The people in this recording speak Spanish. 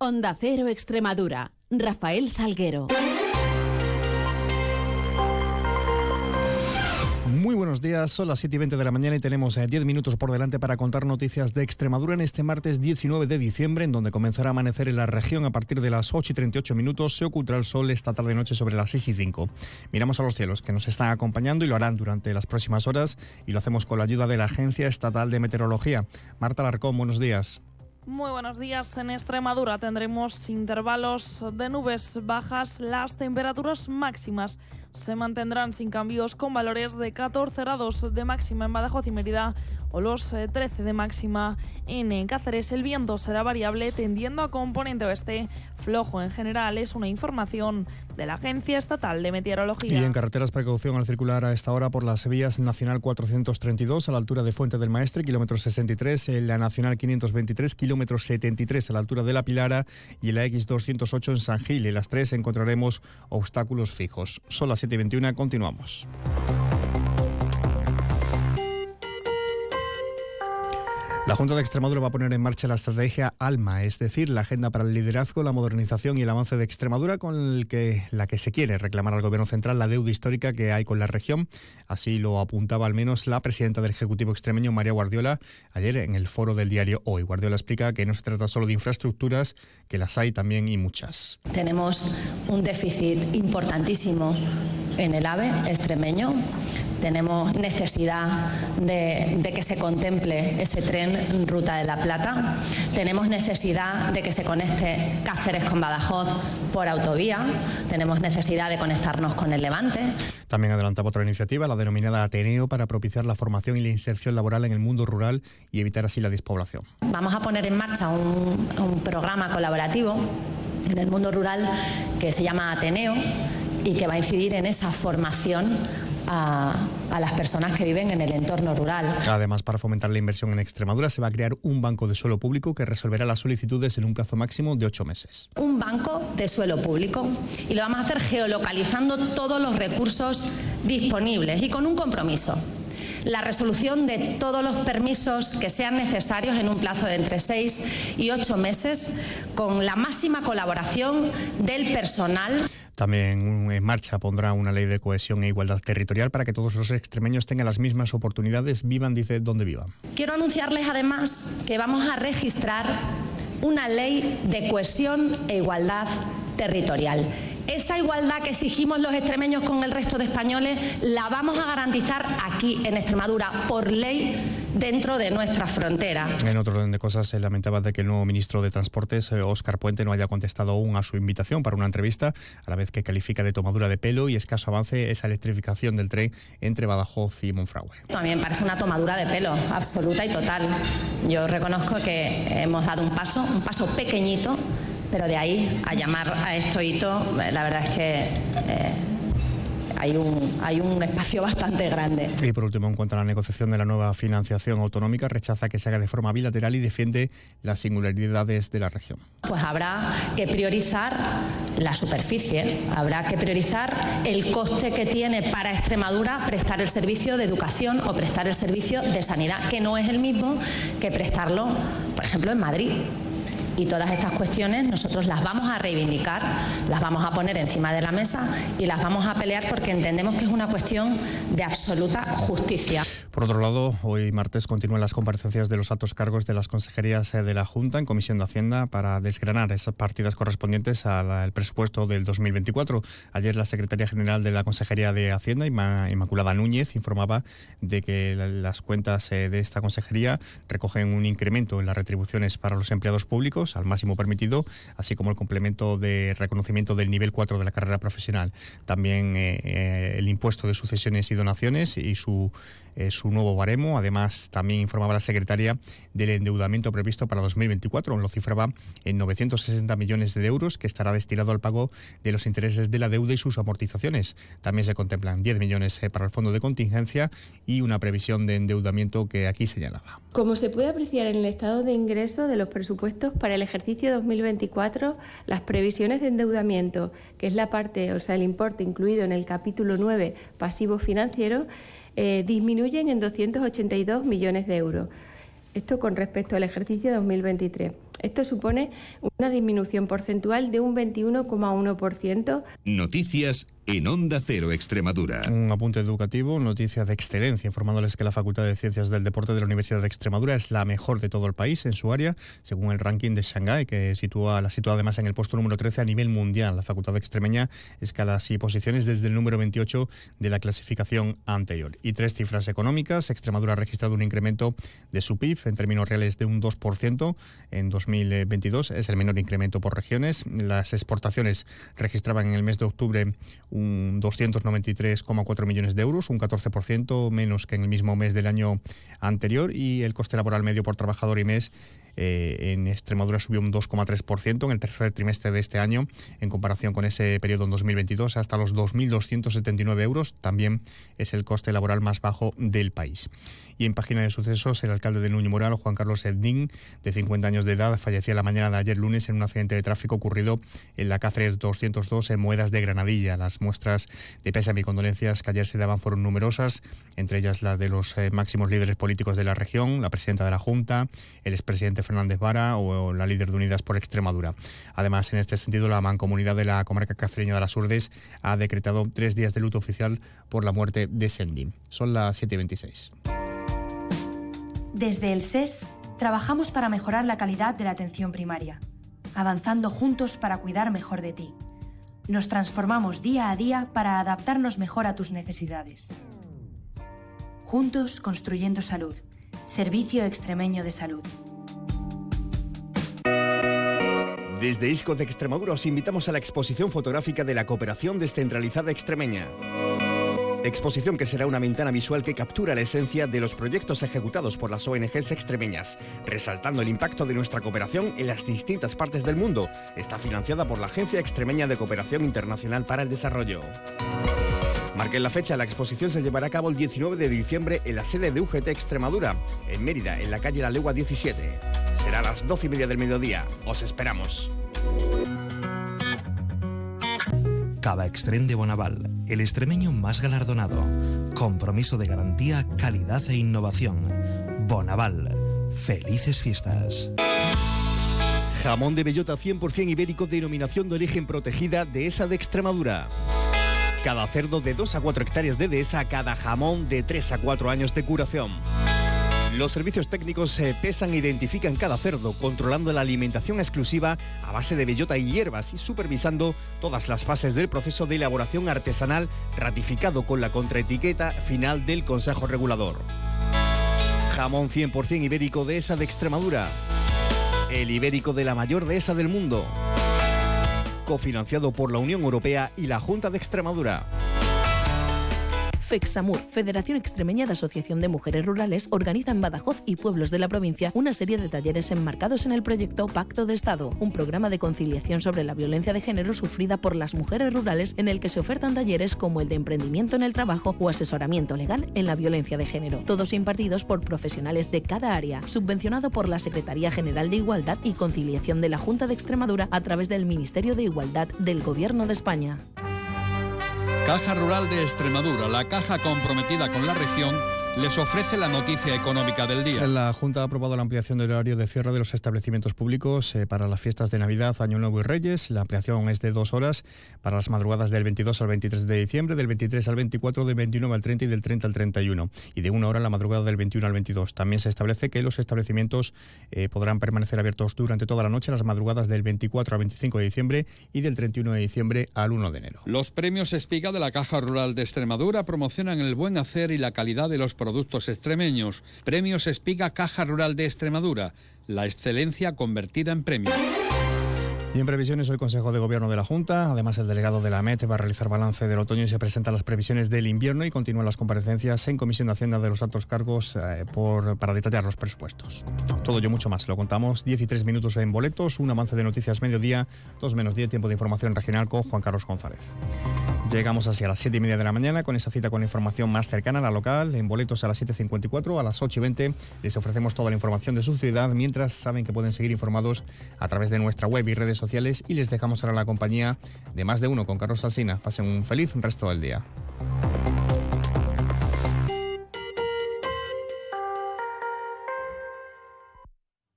Onda Cero Extremadura. Rafael Salguero. Muy buenos días, son las 7 y 20 de la mañana y tenemos 10 eh, minutos por delante para contar noticias de Extremadura en este martes 19 de diciembre, en donde comenzará a amanecer en la región a partir de las 8 y 38 minutos. Se ocultará el sol esta tarde-noche sobre las 6 y 5. Miramos a los cielos que nos están acompañando y lo harán durante las próximas horas y lo hacemos con la ayuda de la Agencia Estatal de Meteorología. Marta Larcón, buenos días. Muy buenos días. En Extremadura tendremos intervalos de nubes bajas. Las temperaturas máximas se mantendrán sin cambios con valores de 14 grados de máxima en Badajoz y Mérida o los 13 eh, de máxima en Cáceres. El viento será variable tendiendo a componente oeste, flojo en general. Es una información de la Agencia Estatal de Meteorología. Y en carreteras, precaución al circular a esta hora por las vías Nacional 432 a la altura de Fuente del Maestre, kilómetro 63, en la Nacional 523, kilómetro 73 a la altura de La Pilara y en la X208 en San Gil. En las tres encontraremos obstáculos fijos. Son las 7.21, continuamos. La Junta de Extremadura va a poner en marcha la estrategia ALMA, es decir, la agenda para el liderazgo, la modernización y el avance de Extremadura, con la que se quiere reclamar al Gobierno central la deuda histórica que hay con la región. Así lo apuntaba al menos la presidenta del Ejecutivo extremeño, María Guardiola, ayer en el foro del diario Hoy. Guardiola explica que no se trata solo de infraestructuras, que las hay también y muchas. Tenemos un déficit importantísimo en el AVE extremeño tenemos necesidad de, que se contemple ese tren Ruta de la Plata. Tenemos necesidad de que se conecte Cáceres con Badajoz por autovía. Tenemos necesidad de conectarnos con el Levante. También adelantaba otra iniciativa, la denominada Ateneo, para propiciar la formación y la inserción laboral en el mundo rural y evitar así la despoblación. Vamos a poner en marcha un, un programa colaborativo en el mundo rural que se llama Ateneo y que va a incidir en esa formación a, las personas que viven en el entorno rural. Además, para fomentar la inversión en Extremadura, se va a crear un banco de suelo público que resolverá las solicitudes en un plazo máximo de ocho meses. Un banco de suelo público y lo vamos a hacer geolocalizando todos los recursos disponibles y con un compromiso la resolución de todos los permisos que sean necesarios en un plazo de entre seis y ocho meses, con la máxima colaboración del personal. También en marcha pondrá una ley de cohesión e igualdad territorial para que todos los extremeños tengan las mismas oportunidades, vivan, dice, donde vivan. Quiero anunciarles además que vamos a registrar una ley de cohesión e igualdad territorial esa igualdad que exigimos los extremeños con el resto de españoles la vamos a garantizar aquí en Extremadura por ley dentro de nuestra frontera. En otro orden de cosas, se lamentaba de que el nuevo ministro de Transportes, Óscar eh, Puente, no haya contestado aún a su invitación para una entrevista, a la vez que califica de tomadura de pelo y escaso avance esa electrificación del tren entre Badajoz y Monfragüe. También parece una tomadura de pelo absoluta y total. Yo reconozco que hemos dado un paso, un paso pequeñito pero de ahí a llamar a esto hito, la verdad es que eh, hay un, hay un espacio bastante grande. Y por último, en cuanto a la negociación de la nueva financiación autonómica, rechaza que se haga de forma bilateral y defiende las singularidades de la región. Pues habrá que priorizar la superficie, habrá que priorizar el coste que tiene para Extremadura prestar el servicio de educación o prestar el servicio de sanidad, que no es el mismo que prestarlo, por ejemplo, en Madrid. Y todas estas cuestiones nosotros las vamos a reivindicar, las vamos a poner encima de la mesa y las vamos a pelear porque entendemos que es una cuestión de absoluta justicia. Por otro lado, hoy martes continúan las comparecencias de los altos cargos de las consejerías eh, de la Junta en Comisión de Hacienda para desgranar esas partidas correspondientes al presupuesto del 2024. Ayer la secretaria general de la Consejería de Hacienda, Inmaculada Núñez, informaba de que las cuentas eh, de esta consejería recogen un incremento en las retribuciones para los empleados públicos al máximo permitido, así como el complemento de reconocimiento del nivel 4 de la carrera profesional. También eh, el impuesto de sucesiones y donaciones y su eh, su nuevo baremo. Además, también informaba la secretaria del endeudamiento previsto para 2024, lo cifraba en 960 millones de euros, que estará destinado al pago de los intereses de la deuda y sus amortizaciones. También se contemplan 10 millones eh, para el fondo de contingencia y una previsión de endeudamiento que aquí señalaba. Como se puede apreciar en el estado de ingreso de los presupuestos para el ejercicio 2024, las previsiones de endeudamiento, que es la parte, o sea, el importe incluido en el capítulo 9, pasivo financiero, eh, disminuyen en 282 millones de euros. Esto con respecto al ejercicio 2023. Esto supone una disminución porcentual de un 21,1%. Noticias en Onda Cero Extremadura. Un apunte educativo, noticia de excelencia, informándoles que la Facultad de Ciencias del Deporte de la Universidad de Extremadura es la mejor de todo el país en su área, según el ranking de Shanghái, que sitúa, la sitúa además en el puesto número 13 a nivel mundial. La Facultad de Extremeña escala así posiciones desde el número 28 de la clasificación anterior. Y tres cifras económicas. Extremadura ha registrado un incremento de su PIB en términos reales de un 2% en 2022. Es el menor incremento por regiones. Las exportaciones registraban en el mes de octubre un 293,4 millones de euros, un 14% menos que en el mismo mes del año anterior y el coste laboral medio por trabajador y mes eh, en Extremadura subió un 2,3% en el tercer trimestre de este año en comparación con ese periodo en 2022 hasta los 2.279 euros. También es el coste laboral más bajo del país. Y en página de sucesos, el alcalde de Nuño Moral, Juan Carlos Edín, de 50 años de edad, fallecía la mañana de ayer lunes en un accidente de tráfico ocurrido en la Cáceres 202 en Moedas de Granadilla. Las muestras de pésame y condolencias que ayer se daban fueron numerosas, entre ellas las de los eh, máximos líderes políticos de la región, la presidenta de la Junta, el expresidente Fernández Vara o la líder de Unidas por Extremadura. Además, en este sentido, la mancomunidad de la comarca cacereña de las Urdes ha decretado tres días de luto oficial por la muerte de Sendi. Son las 7.26. Desde el SES trabajamos para mejorar la calidad de la atención primaria, avanzando juntos para cuidar mejor de ti. Nos transformamos día a día para adaptarnos mejor a tus necesidades. Juntos construyendo salud. Servicio Extremeño de Salud. Desde ISCO de Extremadura os invitamos a la exposición fotográfica de la Cooperación Descentralizada Extremeña. Exposición que será una ventana visual que captura la esencia de los proyectos ejecutados por las ONGs extremeñas, resaltando el impacto de nuestra cooperación en las distintas partes del mundo. Está financiada por la Agencia Extremeña de Cooperación Internacional para el Desarrollo. Marquen la fecha, la exposición se llevará a cabo el 19 de diciembre en la sede de UGT Extremadura, en Mérida, en la calle La Legua 17. Será a las 12 y media del mediodía. Os esperamos. Cava Extrem de Bonaval, el extremeño más galardonado. Compromiso de garantía, calidad e innovación. Bonaval. Felices fiestas. Jamón de bellota 100% ibérico, denominación de origen protegida de esa de Extremadura. Cada cerdo de 2 a 4 hectáreas de dehesa, cada jamón de 3 a 4 años de curación. Los servicios técnicos se pesan e identifican cada cerdo, controlando la alimentación exclusiva a base de bellota y hierbas y supervisando todas las fases del proceso de elaboración artesanal ratificado con la contraetiqueta final del Consejo Regulador. Jamón 100% ibérico de esa de Extremadura. El ibérico de la mayor dehesa del mundo. Cofinanciado por la Unión Europea y la Junta de Extremadura. FEXAMUR, Federación Extremeña de Asociación de Mujeres Rurales, organiza en Badajoz y pueblos de la provincia una serie de talleres enmarcados en el proyecto Pacto de Estado, un programa de conciliación sobre la violencia de género sufrida por las mujeres rurales en el que se ofertan talleres como el de emprendimiento en el trabajo o asesoramiento legal en la violencia de género, todos impartidos por profesionales de cada área, subvencionado por la Secretaría General de Igualdad y Conciliación de la Junta de Extremadura a través del Ministerio de Igualdad del Gobierno de España. Caja Rural de Extremadura, la caja comprometida con la región, les ofrece la noticia económica del día. La Junta ha aprobado la ampliación del horario de cierre de los establecimientos públicos eh, para las fiestas de Navidad, Año Nuevo y Reyes. La ampliación es de dos horas para las madrugadas del 22 al 23 de diciembre, del 23 al 24, del 29 al 30 y del 30 al 31. Y de una hora la madrugada del 21 al 22. También se establece que los establecimientos eh, podrán permanecer abiertos durante toda la noche, las madrugadas del 24 al 25 de diciembre y del 31 de diciembre al 1 de enero. Los premios Espiga de la Caja Rural de Extremadura promocionan el buen hacer y la calidad de los productos extremeños. Premios Espiga Caja Rural de Extremadura. La excelencia convertida en premio. Y en previsiones, hoy Consejo de Gobierno de la Junta. Además, el delegado de la MET va a realizar balance del otoño y se presentan las previsiones del invierno y continúan las comparecencias en Comisión de Hacienda de los altos cargos eh, para detallar los presupuestos. Todo ello mucho más. Lo contamos 13 minutos en boletos, un avance de noticias mediodía, 2 menos 10 tiempo de información regional con Juan Carlos González. Llegamos hacia las 7 y media de la mañana con esa cita con información más cercana a la local. En boletos a las 7.54, a las 8 y 20 les ofrecemos toda la información de su ciudad, mientras saben que pueden seguir informados a través de nuestra web y sociales. Y les dejamos ahora la compañía de más de uno con Carlos Salsina. Pasen un feliz resto del día.